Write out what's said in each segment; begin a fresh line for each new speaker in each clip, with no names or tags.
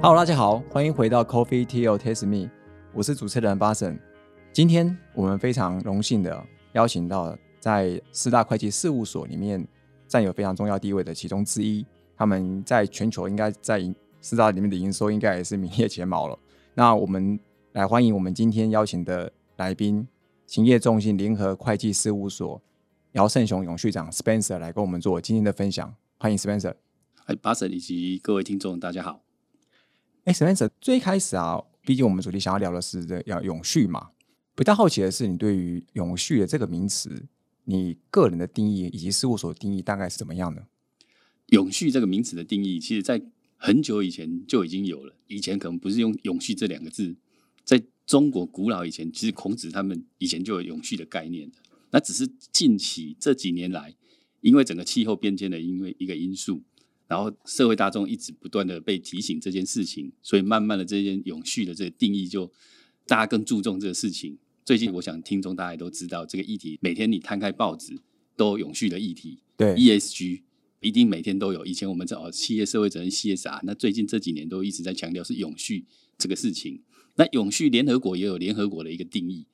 Hello，大家好，欢迎回到 Coffee Tea or Taste Me，我是主持人巴神。今天我们非常荣幸的邀请到在四大会计事务所里面占有非常重要地位的其中之一，他们在全球应该在四大里面的营收应该也是名列前茅了。那我们来欢迎我们今天邀请的来宾，勤业众信联合会计事务所姚胜雄永续长 Spencer 来跟我们做今天的分享。欢迎 Spencer。
哎，巴神以及各位听众，大家好。
哎，Spencer，最开始啊，毕竟我们主题想要聊的是这要永续嘛。比较好奇的是，你对于永续的这个名词，你个人的定义以及事务所定义大概是怎么样的？
永续这个名词的定义，其实在很久以前就已经有了。以前可能不是用“永续”这两个字，在中国古老以前，其实孔子他们以前就有永续的概念。那只是近期这几年来，因为整个气候变迁的因为一个因素。然后社会大众一直不断的被提醒这件事情，所以慢慢的这件永续的这个定义就大家更注重这个事情。最近我想听众大家都知道这个议题，每天你摊开报纸都有永续的议题，
对
ESG 一定每天都有。以前我们在哦企业社会责任 CSR，那最近这几年都一直在强调是永续这个事情。那永续联合国也有联合国的一个定义，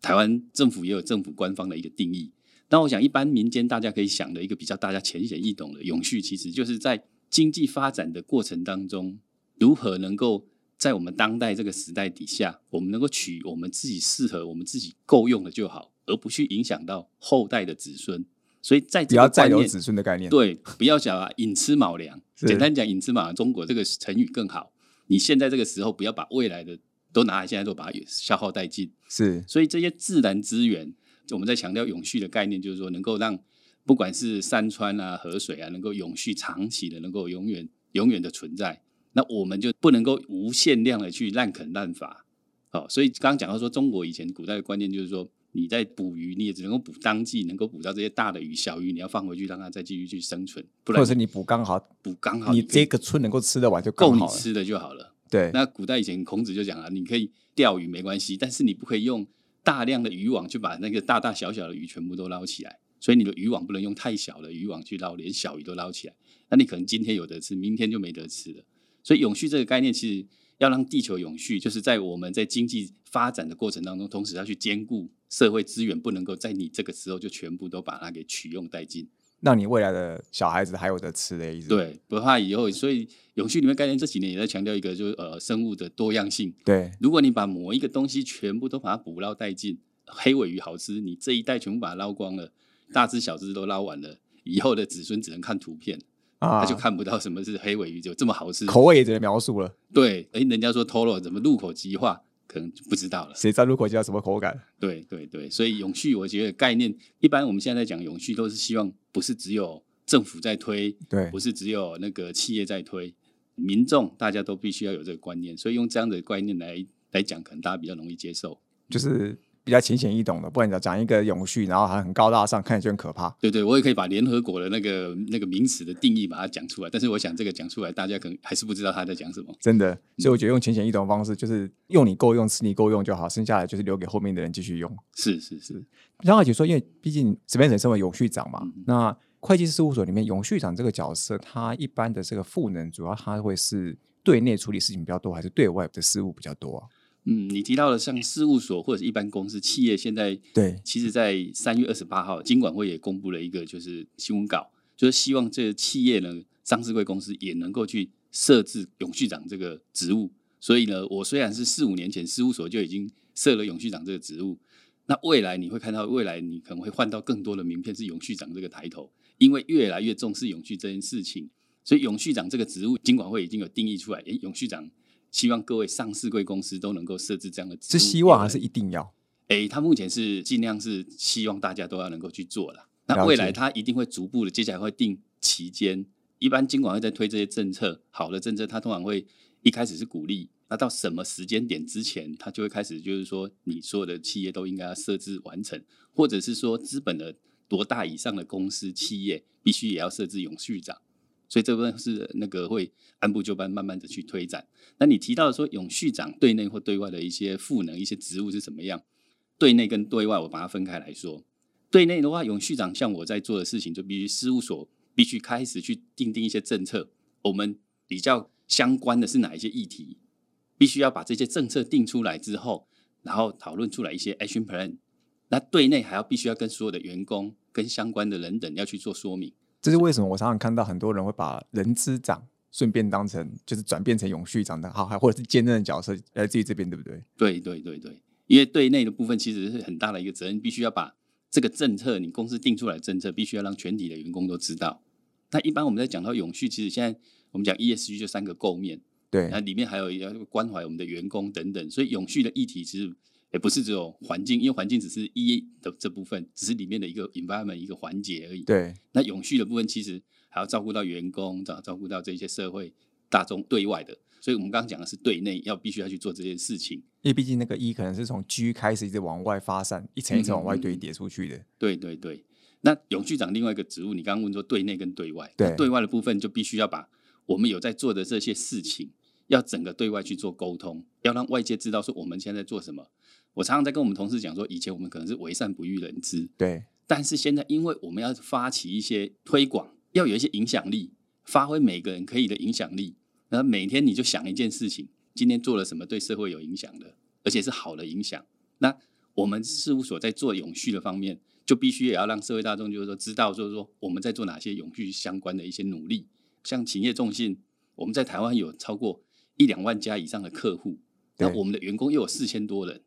台湾政府也有政府官方的一个定义。那我想，一般民间大家可以想的一个比较大家浅显易懂的永续，其实就是在经济发展的过程当中，如何能够在我们当代这个时代底下，我们能够取我们自己适合、我们自己够用的就好，而不去影响到后代的子孙。所以在
不要再有子孙的概念，
对，不要讲啊，寅吃卯粮。简单讲，寅吃卯粮，中国这个成语更好。你现在这个时候，不要把未来的都拿来，现在都把它消耗殆尽。
是，
所以这些自然资源。我们在强调永续的概念，就是说能够让不管是山川啊、河水啊，能够永续、长期的，能够永远、永远的存在。那我们就不能够无限量的去滥垦滥伐。好，所以刚刚讲到说，中国以前古代的观念就是说，你在捕鱼，你也只能够捕当季，能够捕到这些大的鱼，小鱼你要放回去，让它再继续去生存。
或者是你捕刚好，
捕刚好，
你这个村能够吃得完就
够你吃的就好了。
对。
那古代以前孔子就讲了，你可以钓鱼没关系，但是你不可以用。大量的渔网就把那个大大小小的鱼全部都捞起来，所以你的渔网不能用太小的渔网去捞，连小鱼都捞起来，那你可能今天有的吃，明天就没得吃了。所以永续这个概念，其实要让地球永续，就是在我们在经济发展的过程当中，同时要去兼顾社会资源，不能够在你这个时候就全部都把它给取用殆尽。
让你未来的小孩子还有的吃的意思。
对，不怕以后。所以永续里面概念这几年也在强调一个，就是呃生物的多样性。
对，
如果你把某一个东西全部都把它捕捞殆尽，黑尾鱼好吃，你这一代全部把它捞光了，大只小只都捞完了，以后的子孙只能看图片，啊他就看不到什么是黑尾鱼就这么好吃，
口味也只能描述了。
对，哎，人家说 Toro 怎么入口即化。可能就不知道了，
谁知道入口叫什么口感？
对对对，所以永续，我觉得概念一般，我们现在在讲永续，都是希望不是只有政府在推，
对，
不是只有那个企业在推，民众大家都必须要有这个观念，所以用这样的观念来来讲，可能大家比较容易接受，
就是。比较浅显易懂的，不然讲讲一个永续，然后还很高大上，看起来就很可怕。
对对，我也可以把联合国的那个那个名词的定义把它讲出来，但是我想这个讲出来，大家可能还是不知道他在讲什么。
真的，所以我觉得用浅显易懂的方式，就是用你够用，吃你够用就好，剩下来就是留给后面的人继续用。
是是是。
张好奇说，因为毕竟这边人身为永续长嘛，那会计事务所里面永续长这个角色，他一般的这个赋能，主要他会是对内处理事情比较多，还是对外的事务比较多啊？
嗯，你提到了像事务所或者是一般公司企业，现在
对，
其实，在三月二十八号，金管会也公布了一个就是新闻稿，就是希望这个企业呢，上市贵公司也能够去设置永续长这个职务。所以呢，我虽然是四五年前事务所就已经设了永续长这个职务，那未来你会看到，未来你可能会换到更多的名片是永续长这个抬头，因为越来越重视永续这件事情，所以永续长这个职务，金管会已经有定义出来，诶，永续长。希望各位上市贵公司都能够设置这样的，
是希望还是一定要？
哎，他目前是尽量是希望大家都要能够去做了。那未来他一定会逐步的，接下来会定期间。一般金管会在推这些政策，好的政策，他通常会一开始是鼓励。那到什么时间点之前，他就会开始就是说，你所有的企业都应该要设置完成，或者是说资本的多大以上的公司企业，必须也要设置永续长。所以这部分是那个会按部就班，慢慢的去推展。那你提到说永续长对内或对外的一些赋能、一些职务是怎么样？对内跟对外，我把它分开来说。对内的话，永续长像我在做的事情，就必须事务所必须开始去定定一些政策。我们比较相关的是哪一些议题，必须要把这些政策定出来之后，然后讨论出来一些 action plan。那对内还要必须要跟所有的员工、跟相关的人等要去做说明。
这是为什么？我常常看到很多人会把人资长顺便当成就是转变成永续长的好，还或者是兼任的角色来自于这边，对不对？
对对对对，因为对内的部分其实是很大的一个责任，必须要把这个政策，你公司定出来的政策，必须要让全体的员工都知道。那一般我们在讲到永续，其实现在我们讲 ESG 就三个构面，
对，
那里面还有要关怀我们的员工等等，所以永续的议题其实。也不是只有环境，因为环境只是一的这部分，只是里面的一个 environment 一个环节而已。
对，
那永续的部分其实还要照顾到员工，照照顾到这些社会大众对外的。所以我们刚刚讲的是对内要必须要去做这件事情，
因为毕竟那个一可能是从 G 开始一直往外发散，一层一层往外堆叠出去的。
对对对。那永续长另外一个职务，你刚刚问说对内跟对外，
对
对外的部分就必须要把我们有在做的这些事情，要整个对外去做沟通，要让外界知道说我们现在做什么。我常常在跟我们同事讲说，以前我们可能是为善不欲人知，
对。
但是现在，因为我们要发起一些推广，要有一些影响力，发挥每个人可以的影响力。那每天你就想一件事情，今天做了什么对社会有影响的，而且是好的影响。那我们事务所在做永续的方面，就必须也要让社会大众就是说知道，就是说我们在做哪些永续相关的一些努力。像企业重信，我们在台湾有超过一两万家以上的客户，那我们的员工又有四千多人。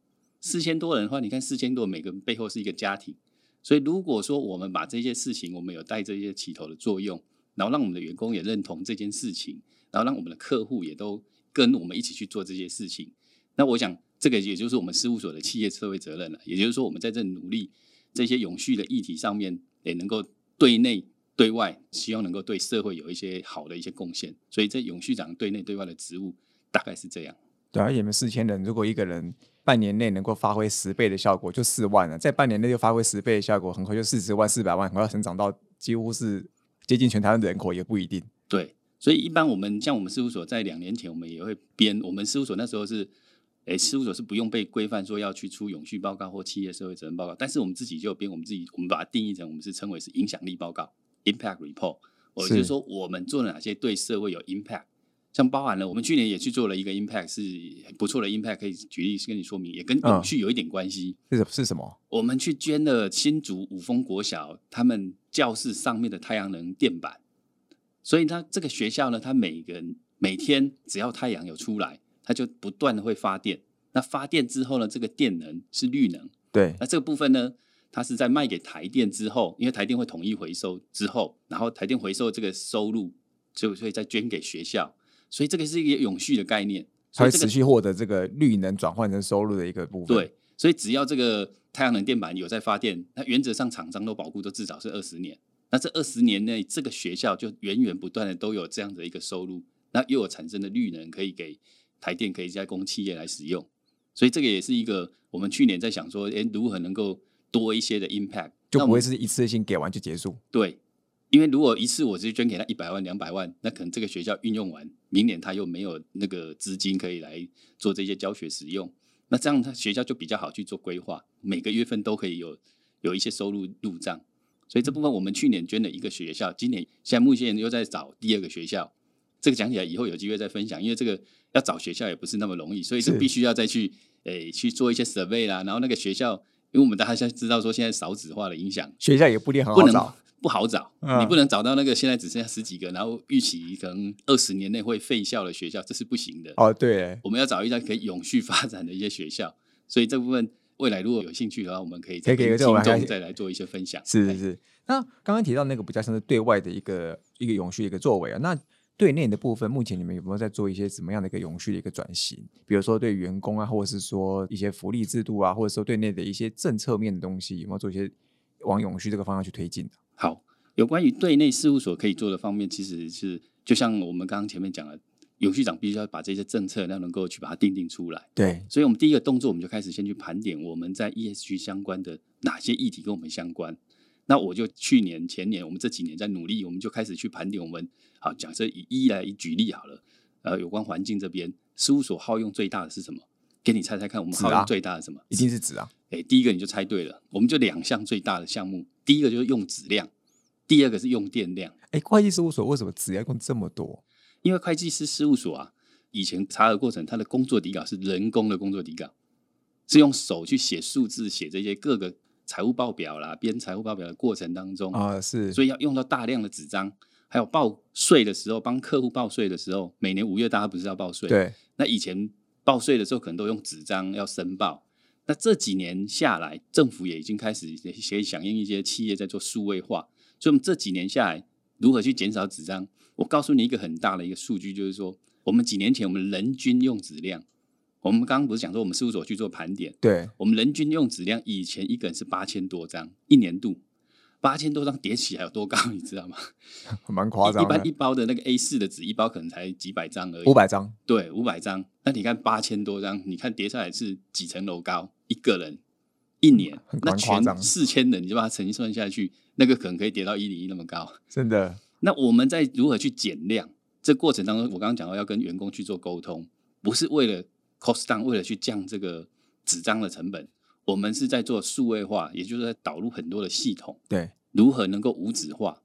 四千多人的话，你看四千多，每个人背后是一个家庭，所以如果说我们把这些事情，我们有带这些起头的作用，然后让我们的员工也认同这件事情，然后让我们的客户也都跟我们一起去做这些事情，那我想这个也就是我们事务所的企业社会责任了。也就是说，我们在这努力这些永续的议题上面，也能够对内对外，希望能够对社会有一些好的一些贡献。所以，这永续长对内对外的职务大概是这样。
对，而且你们四千人，如果一个人。半年内能够发挥十倍的效果，就四万了。在半年内就发挥十倍的效果，很快就四十万、四百万，很快成长到几乎是接近全台湾的人口，也不一定。
对，所以一般我们像我们事务所在两年前，我们也会编。我们事务所那时候是，诶，事务所是不用被规范说要去出永续报告或企业社会责任报告，但是我们自己就编，我们自己我们把它定义成我们是称为是影响力报告 （impact report）。我就是说，我们做了哪些对社会有 impact。像包含了，我们去年也去做了一个 impact，是不错的 impact，可以举例跟你说明，也跟永续有一点关系。
是是什么？
我们去捐了新竹五峰国小他们教室上面的太阳能电板，所以他这个学校呢，他每个人每天只要太阳有出来，它就不断的会发电。那发电之后呢，这个电能是绿能。
对。
那这个部分呢，它是在卖给台电之后，因为台电会统一回收之后，然后台电回收这个收入就会再捐给学校。所以这个是一个永续的概念，
它会持续获得这个绿能转换成收入的一个部分。
对，所以只要这个太阳能电板有在发电，那原则上厂商都保护都至少是二十年。那这二十年内，这个学校就源源不断的都有这样的一个收入，那又有产生的绿能可以给台电可以加工企业来使用。所以这个也是一个我们去年在想说，哎，如何能够多一些的 impact，
就不会是一次性给完就结束。
对。因为如果一次我直接捐给他一百万两百万，那可能这个学校运用完，明年他又没有那个资金可以来做这些教学使用，那这样他学校就比较好去做规划，每个月份都可以有有一些收入入账。所以这部分我们去年捐了一个学校，今年现在目前又在找第二个学校，这个讲起来以后有机会再分享，因为这个要找学校也不是那么容易，所以是必须要再去诶去做一些 survey 啦，然后那个学校，因为我们大家现在知道说现在少子化的影响，
学校也不一定很好找。
不好找，你不能找到那个现在只剩下十几个，然后预期可能二十年内会废校的学校，这是不行的。
哦，对，
我们要找一家可以永续发展的一些学校。所以这部分未来如果有兴趣的话，我们可以再跟听众再来做一些分享。
是是是。那刚刚提到那个比较像是对外的一个一个永续的一个作为啊，那对内的部分，目前你们有没有在做一些什么样的一个永续的一个转型？比如说对员工啊，或者是说一些福利制度啊，或者说对内的一些政策面的东西，有没有做一些往永续这个方向去推进的？
好。有关于对内事务所可以做的方面，其实是就像我们刚刚前面讲的，永续长必须要把这些政策要能够去把它定定出来。
对，
所以我们第一个动作，我们就开始先去盘点我们在 ESG 相关的哪些议题跟我们相关。那我就去年、前年，我们这几年在努力，我们就开始去盘点我们。好，假设以一来举例好了，呃，有关环境这边，事务所耗用最大的是什么？给你猜猜看，我们耗用最大的什么？
一定是纸啊！
哎，第一个你就猜对了，我们就两项最大的项目，第一个就是用纸量。第二个是用电量，
哎，会计事务所为什么纸要用这么多？
因为会计师事务所啊，以前查核过程，他的工作底稿是人工的工作底稿，是用手去写数字，写这些各个财务报表啦，编财务报表的过程当中
啊，是，
所以要用到大量的纸张，还有报税的时候，帮客户报税的时候，每年五月大家不是要报税？
对，
那以前报税的时候可能都用纸张要申报，那这几年下来，政府也已经开始也响应一些企业在做数位化，所以我们这几年下来，如何去减少纸张？我告诉你一个很大的一个数据，就是说，我们几年前我们人均用纸量，我们刚刚不是讲说我们事务所去做盘点，
对，
我们人均用纸量以前一个人是八千多张，一年度八千多张叠起来有多高，你知道吗？
蛮夸张。
一般一包的那个 A 四的纸，一包可能才几百张而已，
五百张，
对，五百张。那你看八千多张，你看叠下来是几层楼高，一个人一年，那全四千人，你就把它乘算下去，那个可能可以跌到一零一那么高，
真的。
那我们在如何去减量？这过程当中，我刚刚讲到要跟员工去做沟通，不是为了 cost down，为了去降这个纸张的成本，我们是在做数位化，也就是在导入很多的系统，
对，
如何能够无纸化？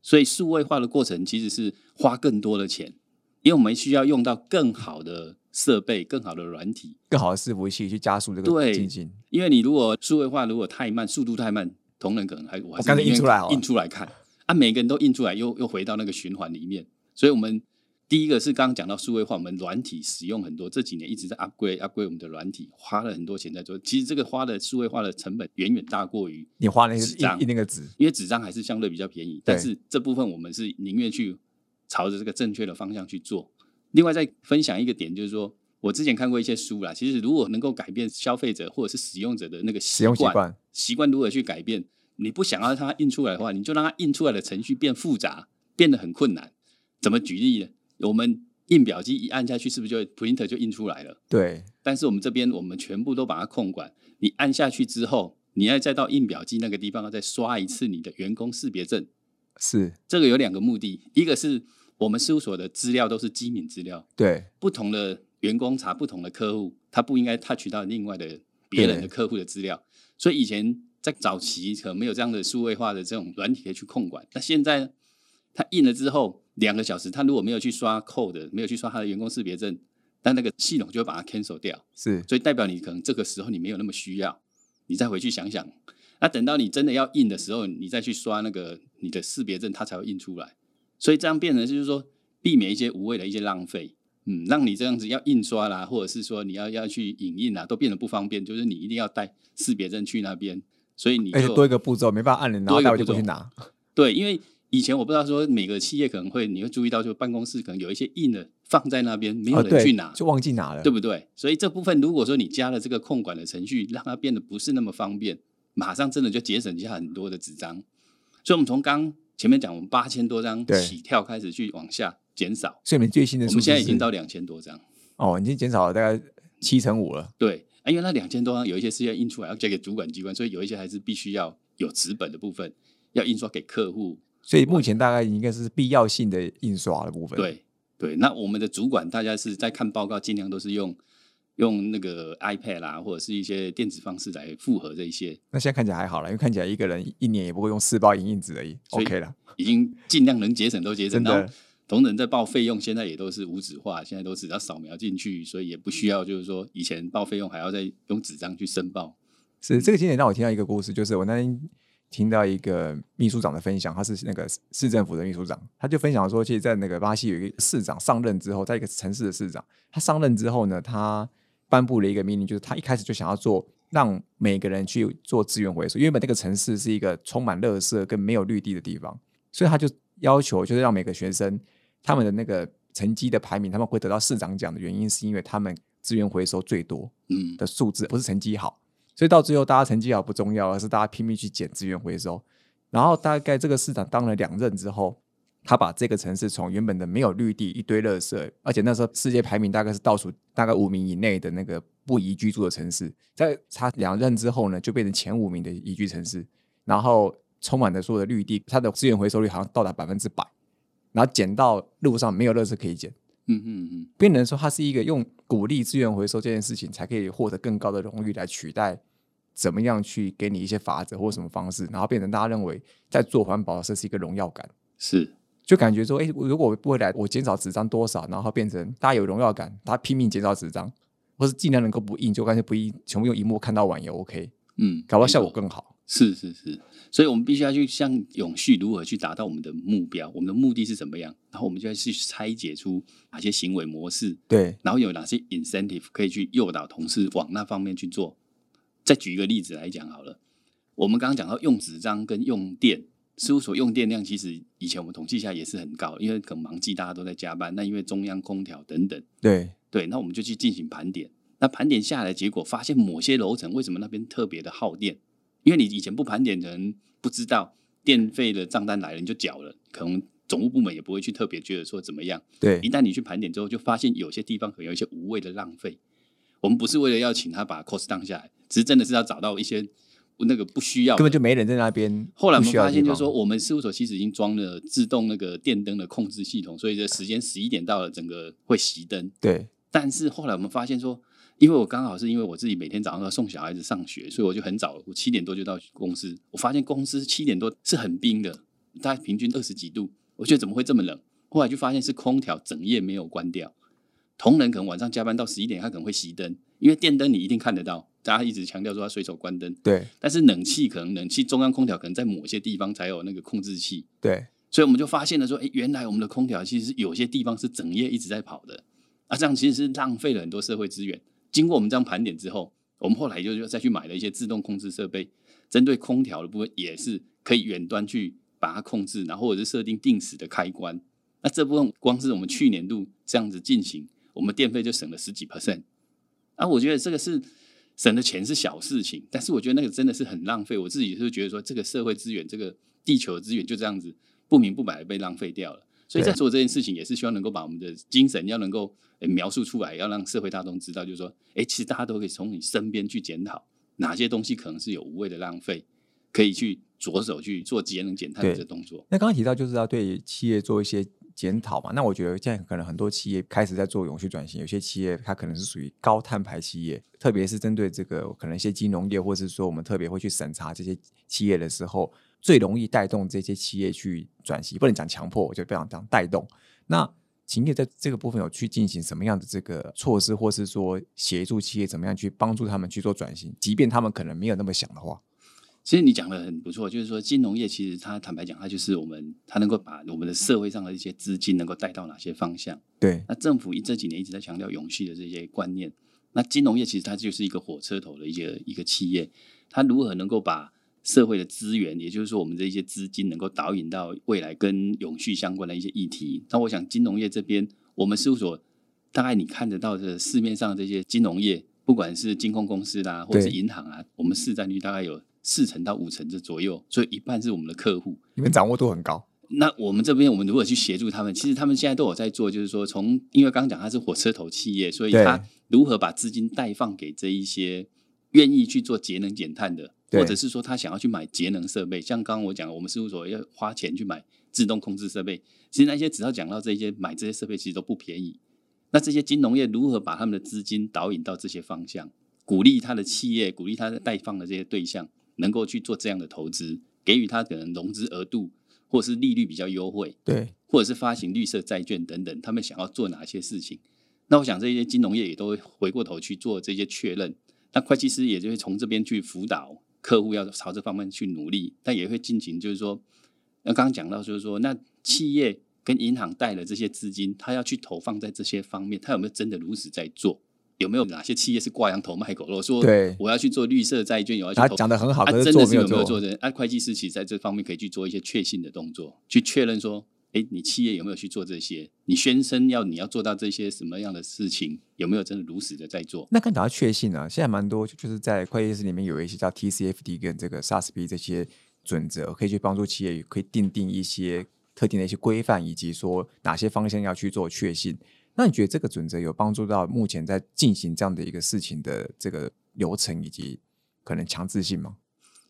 所以数位化的过程其实是花更多的钱，因为我们需要用到更好的设备、更好的软体、
更好的伺服器去加速这个进行。
因为你如果数位化如果太慢，速度太慢，同仁可能还
我还是印出来
印出来看。啊，每个人都印出来，又又回到那个循环里面。所以，我们第一个是刚刚讲到数位化，我们软体使用很多，这几年一直在 upgrade upgrade 我们的软体，花了很多钱在做。其实这个花的数位化的成本远远大过于
你花那个纸张印那个纸，
因为纸张还是相对比较便宜。但是这部分我们是宁愿去朝着这个正确的方向去做。另外，再分享一个点，就是说我之前看过一些书啦，其实如果能够改变消费者或者是使用者的那个
使用习惯，
习惯如何去改变。你不想要它印出来的话，你就让它印出来的程序变复杂，变得很困难。怎么举例呢？我们印表机一按下去，是不是就 printer 就印出来了？
对。
但是我们这边，我们全部都把它控管。你按下去之后，你要再到印表机那个地方，再刷一次你的员工识别证。
是。
这个有两个目的，一个是我们事务所的资料都是机敏资料。
对。
不同的员工查不同的客户，他不应该 touch 到另外的别人的客户的资料。所以以前。在早期可能没有这样的数位化的这种软体去控管，那现在呢？他印了之后两个小时，他如果没有去刷 code，没有去刷他的员工识别证，但那个系统就会把它 cancel 掉。
是，
所以代表你可能这个时候你没有那么需要，你再回去想想。那等到你真的要印的时候，你再去刷那个你的识别证，它才会印出来。所以这样变成就是说，避免一些无谓的一些浪费，嗯，让你这样子要印刷啦，或者是说你要要去影印啦，都变得不方便。就是你一定要带识别证去那边。所以你就
多一个步骤，没办法按人，然后带回去拿。
对，因为以前我不知道说每个企业可能会，你会注意到，就办公室可能有一些印的放在那边，没有人去拿，
就忘记拿了，
对不对？所以这部分如果说你加了这个控管的程序，让它变得不是那么方便，马上真的就节省下很多的纸张。所以，我们从刚前面讲，我们八千多张起跳开始去往下减少。
所以，你们最新的，
我们现在已经到两千多张。
哦，已经减少了大概七成五了。
对。啊，因为那两千多张有一些是要印出来要交给主管机关，所以有一些还是必须要有纸本的部分要印刷给客户。
所以目前大概应该是必要性的印刷的部分。
对对，那我们的主管大家是在看报告，尽量都是用用那个 iPad 啦，或者是一些电子方式来复合这一些。
那现在看起来还好了，因为看起来一个人一年也不会用四包银印纸而已，OK 了，
已经尽量能节省都节省。到。同仁在报费用，现在也都是无纸化，现在都只要扫描进去，所以也不需要，就是说以前报费用还要再用纸张去申报。
是这个今年让我听到一个故事，就是我那天听到一个秘书长的分享，他是那个市政府的秘书长，他就分享说，其实，在那个巴西有一个市长上任之后，在一个城市的市长，他上任之后呢，他颁布了一个命令，就是他一开始就想要做，让每个人去做资源回收，因为本那个城市是一个充满垃圾跟没有绿地的地方，所以他就要求，就是让每个学生。他们的那个成绩的排名，他们会得到市长奖的原因，是因为他们资源回收最多，嗯的数字，不是成绩好，所以到最后大家成绩好不重要，而是大家拼命去捡资源回收。然后大概这个市长当了两任之后，他把这个城市从原本的没有绿地、一堆垃圾，而且那时候世界排名大概是倒数大概五名以内的那个不宜居住的城市，在他两任之后呢，就变成前五名的宜居城市，然后充满了所有的绿地，它的资源回收率好像到达百分之百。然后捡到路上没有垃圾可以捡，嗯嗯嗯，变成说它是一个用鼓励资源回收这件事情，才可以获得更高的荣誉来取代怎么样去给你一些法则或什么方式，然后变成大家认为在做环保这是一个荣耀感。
是，
就感觉说，哎，如果未来我减少纸张多少，然后变成大家有荣耀感，大家拼命减少纸张，或是尽量能够不印，就干脆不印，全部用荧幕看到完也 OK。
嗯，
搞到效果更好。
是是是，所以我们必须要去像永续如何去达到我们的目标，我们的目的是怎么样，然后我们就要去拆解出哪些行为模式，
对，
然后有哪些 incentive 可以去诱导同事往那方面去做。再举一个例子来讲好了，我们刚刚讲到用纸张跟用电，事务所用电量其实以前我们统计下也是很高，因为可能忙季大家都在加班，那因为中央空调等等，
对
对，那我们就去进行盘点。那盘点下来，结果发现某些楼层为什么那边特别的耗电？因为你以前不盘点，可能不知道电费的账单来了你就缴了，可能总务部门也不会去特别觉得说怎么样。
对，
一旦你去盘点之后，就发现有些地方可能有一些无谓的浪费。我们不是为了要请他把 cost 降下来，只是真的是要找到一些那个不需要，
根本就没人在那边。
后来我们发现，就是说我们事务所其实已经装了自动那个电灯的控制系统，所以这时间十一点到了，整个会熄灯。
对，
但是后来我们发现说。因为我刚好是因为我自己每天早上要送小孩子上学，所以我就很早，我七点多就到公司。我发现公司七点多是很冰的，大概平均二十几度。我觉得怎么会这么冷？后来就发现是空调整夜没有关掉，同仁可能晚上加班到十一点，他可能会熄灯，因为电灯你一定看得到，大家一直强调说他随手关灯。
对，
但是冷气可能冷气中央空调可能在某些地方才有那个控制器。
对，
所以我们就发现了说，哎，原来我们的空调其实有些地方是整夜一直在跑的，啊，这样其实是浪费了很多社会资源。经过我们这样盘点之后，我们后来就就再去买了一些自动控制设备，针对空调的部分也是可以远端去把它控制，然后或者是设定定时的开关。那这部分光是我们去年度这样子进行，我们电费就省了十几 percent。啊，我觉得这个是省的钱是小事情，但是我觉得那个真的是很浪费。我自己是觉得说，这个社会资源、这个地球资源就这样子不明不白的被浪费掉了。所以在做这件事情，也是希望能够把我们的精神要能够描述出来，要让社会大众知道，就是说，哎，其实大家都可以从你身边去检讨哪些东西可能是有无谓的浪费，可以去着手去做节能减碳的这动作。
那刚刚提到就是要对企业做一些检讨嘛？那我觉得现在可能很多企业开始在做永续转型，有些企业它可能是属于高碳排企业，特别是针对这个可能一些金融业，或者是说我们特别会去审查这些企业的时候。最容易带动这些企业去转型，不能讲强迫，我就不想讲带动。那企业在这个部分有去进行什么样的这个措施，或是说协助企业怎么样去帮助他们去做转型，即便他们可能没有那么想的话。
其实你讲的很不错，就是说金融业其实它坦白讲，它就是我们它能够把我们的社会上的一些资金能够带到哪些方向。
对，
那政府一这几年一直在强调永续的这些观念，那金融业其实它就是一个火车头的一个一个企业，它如何能够把社会的资源，也就是说，我们这些资金能够导引到未来跟永续相关的一些议题。那我想，金融业这边，我们事务所大概你看得到的市面上这些金融业，不管是金控公司啦，或者是银行啊，我们市占率大概有四成到五成这左右，所以一半是我们的客户。
你们掌握度很高。
那我们这边，我们如果去协助他们，其实他们现在都有在做，就是说，从因为刚刚讲它是火车头企业，所以他如何把资金贷放给这一些愿意去做节能减碳的。或者是说他想要去买节能设备，像刚刚我讲，我们事务所要花钱去买自动控制设备。其实那些只要讲到这些买这些设备，其实都不便宜。那这些金融业如何把他们的资金导引到这些方向，鼓励他的企业，鼓励他的贷放的这些对象，能够去做这样的投资，给予他可能融资额度或是利率比较优惠，
对，
或者是发行绿色债券等等，他们想要做哪些事情？那我想这些金融业也都会回过头去做这些确认。那会计师也就会从这边去辅导。客户要朝这方面去努力，但也会进行，就是说，那刚刚讲到，就是说，那企业跟银行贷的这些资金，他要去投放在这些方面，他有没有真的如此在做？有没有哪些企业是挂羊头卖狗肉？说我要去做绿色债券，有要去投，
讲的很好，
他
真
的是有没有
做
人？啊，会计师其实在这方面可以去做一些确信的动作，去确认说。哎，你企业有没有去做这些？你宣称要你要做到这些什么样的事情？有没有真的如实的在做？
那更讲到确信啊，现在蛮多就是在会计师里面有一些叫 TCFD 跟这个 SASB 这些准则，可以去帮助企业可以定定一些特定的一些规范，以及说哪些方向要去做确信。那你觉得这个准则有帮助到目前在进行这样的一个事情的这个流程以及可能强制性吗？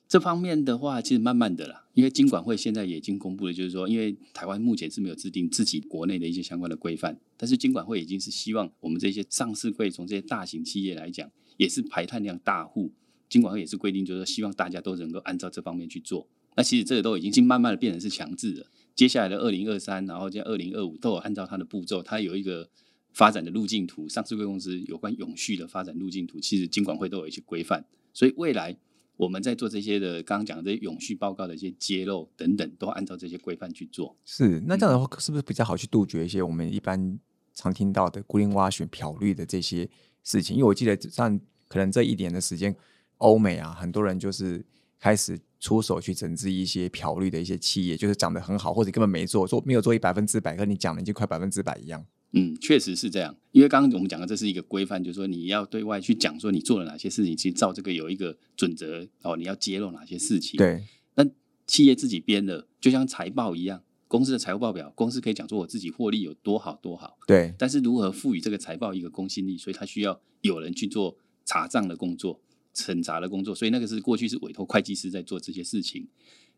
这方面的话，其实慢慢的啦，因为金管会现在已经公布了，就是说，因为台湾目前是没有制定自己国内的一些相关的规范，但是金管会已经是希望我们这些上市柜从这些大型企业来讲，也是排碳量大户，金管会也是规定，就是说希望大家都能够按照这方面去做。那其实这个都已经慢慢的变成是强制的，接下来的二零二三，然后在二零二五都有按照它的步骤，它有一个发展的路径图。上市公司有关永续的发展路径图，其实金管会都有一些规范。所以未来我们在做这些的，刚刚讲的这些永续报告的一些揭露等等，都按照这些规范去做。
是，那这样的话是不是比较好去杜绝一些我们一般常听到的孤零挖选漂绿的这些事情？因为我记得像可能这一年的时间，欧美啊，很多人就是开始。出手去整治一些漂绿的一些企业，就是讲的很好，或者根本没做，做没有做一百分之百，跟你讲的已经快百分之百一样。
嗯，确实是这样。因为刚刚我们讲的这是一个规范，就是说你要对外去讲说你做了哪些事情，其实照这个有一个准则哦，你要揭露哪些事情。
对。
那企业自己编的，就像财报一样，公司的财务报表，公司可以讲说我自己获利有多好多好。
对。
但是如何赋予这个财报一个公信力，所以它需要有人去做查账的工作。审查的工作，所以那个是过去是委托会计师在做这些事情。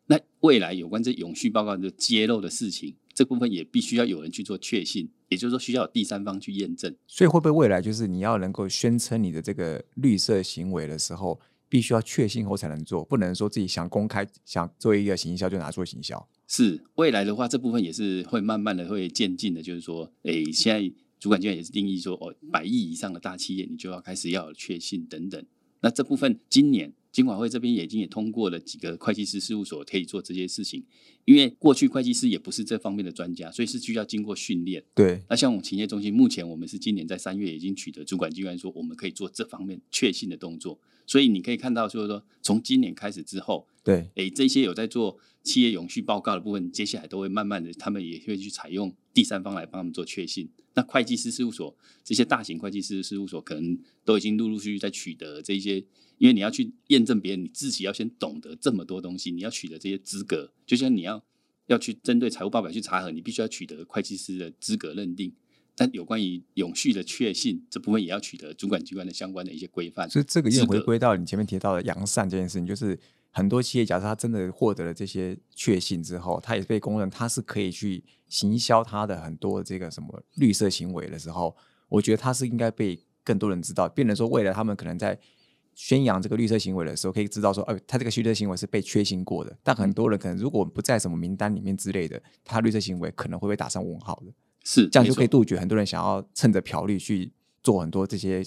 那未来有关这永续报告的揭露的事情，这部分也必须要有人去做确信，也就是说需要有第三方去验证。
所以会不会未来就是你要能够宣称你的这个绿色行为的时候，必须要确信后才能做，不能说自己想公开想做一个行销就拿做行销。
是未来的话，这部分也是会慢慢的会渐进的，就是说，诶，现在主管机关也是定义说，哦，百亿以上的大企业，你就要开始要有确信等等。那这部分今年金管会这边已经也通过了几个会计师事务所可以做这些事情，因为过去会计师也不是这方面的专家，所以是需要经过训练。
对。
那像我们企业中心，目前我们是今年在三月已经取得主管机关说我们可以做这方面确信的动作，所以你可以看到就是说从今年开始之后，
对，
诶，这些有在做企业永续报告的部分，接下来都会慢慢的，他们也会去采用第三方来帮他们做确信。那会计师事务所这些大型会计师事务所可能都已经陆陆续续在取得这些，因为你要去验证别人，你自己要先懂得这么多东西，你要取得这些资格，就像你要要去针对财务报表去查核，你必须要取得会计师的资格认定。但有关于永续的确信这部分，也要取得主管机关的相关的一些规范。
所以这个又回归到你前面提到的扬善这件事情，就是很多企业假设他真的获得了这些确信之后，他也被公认他是可以去。行销他的很多这个什么绿色行为的时候，我觉得他是应该被更多人知道。变成说，未来他们可能在宣扬这个绿色行为的时候，可以知道说，哎，他这个绿色行为是被确信过的。但很多人可能如果不在什么名单里面之类的，他绿色行为可能会被打上问号的。
是
这样就可以杜绝很多人想要趁着嫖绿去做很多这些。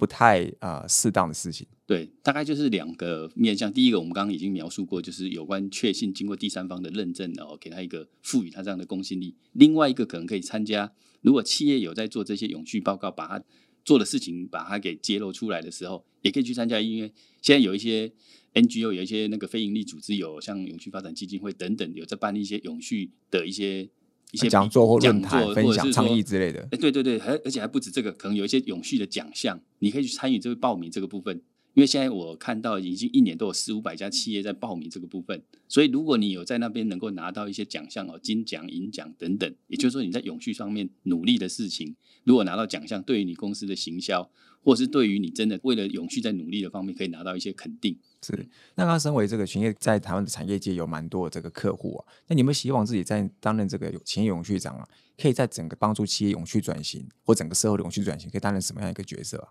不太呃适当的事情，
对，大概就是两个面向。第一个，我们刚刚已经描述过，就是有关确信经过第三方的认证，然后给他一个赋予他这样的公信力。另外一个可能可以参加，如果企业有在做这些永续报告，把它做的事情把它给揭露出来的时候，也可以去参加。因为现在有一些 NGO，有一些那个非营利组织，有像永续发展基金会等等，有在办一些永续的一些。一些
讲座或论坛分享倡议之类的，
哎，对对对，还而且还不止这个，可能有一些永续的奖项，你可以去参与这个报名这个部分。因为现在我看到已经一年都有四五百家企业在报名这个部分，所以如果你有在那边能够拿到一些奖项哦，金奖、银奖等等，也就是说你在永续上面努力的事情，如果拿到奖项，对于你公司的行销，或是对于你真的为了永续在努力的方面，可以拿到一些肯定。
是，那他身为这个群业在台湾的产业界有蛮多的这个客户啊，那你们希望自己在担任这个企业永续长啊，可以在整个帮助企业永续转型或整个社会的永续转型，可以担任什么样一个角色啊？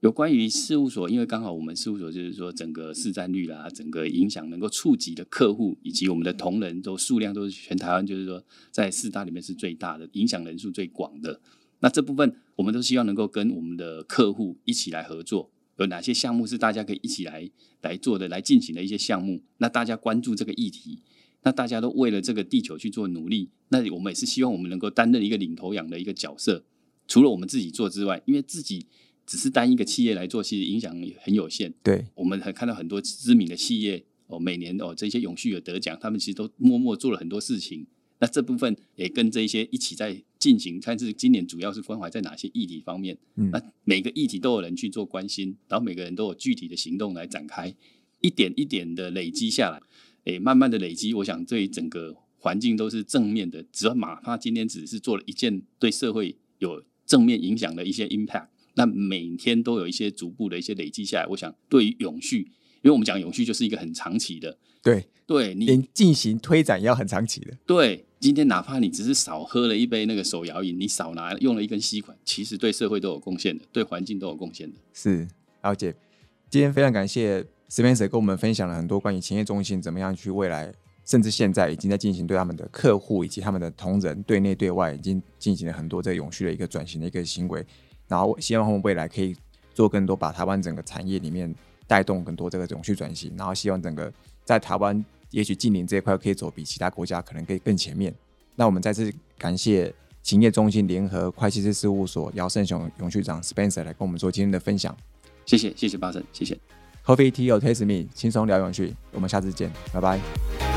有关于事务所，因为刚好我们事务所就是说整个市占率啦，整个影响能够触及的客户以及我们的同仁都数量都是全台湾就是说在四大里面是最大的，影响人数最广的。那这部分我们都希望能够跟我们的客户一起来合作。有哪些项目是大家可以一起来来做的、来进行的一些项目？那大家关注这个议题，那大家都为了这个地球去做努力。那我们也是希望我们能够担任一个领头羊的一个角色。除了我们自己做之外，因为自己。只是单一个企业来做，其实影响很有限。
对，
我们还看到很多知名的企业哦，每年哦这些永续有得奖，他们其实都默默做了很多事情。那这部分也跟这些一起在进行，看是今年主要是关怀在哪些议题方面。嗯，那每个议题都有人去做关心，然后每个人都有具体的行动来展开，一点一点的累积下来，诶，慢慢的累积，我想对整个环境都是正面的。只要哪怕今天只是做了一件对社会有正面影响的一些 impact。那每天都有一些逐步的一些累积下来，我想对于永续，因为我们讲永续就是一个很长期的，
对
对，
你进行推展要很长期的。
对，今天哪怕你只是少喝了一杯那个手摇饮，你少拿用了一根吸管，其实对社会都有贡献的，对环境都有贡献的。
是，了解。今天非常感谢 Spencer 跟我们分享了很多关于企业中心怎么样去未来甚至现在已经在进行对他们的客户以及他们的同仁对内对外已经进行了很多这个永续的一个转型的一个行为，然后希望他们未来可以做更多，把台湾整个产业里面带动更多这个永续转型，然后希望整个在台湾也许近邻这一块可以走比其他国家可能可以更前面。那我们再次感谢勤业中心联合会计师事务所姚胜雄永续长 Spencer 来跟我们做今天的分享，
谢谢谢谢巴神，谢谢。
Coffee Tea or Taste Me，轻松聊永续，我们下次见，拜拜。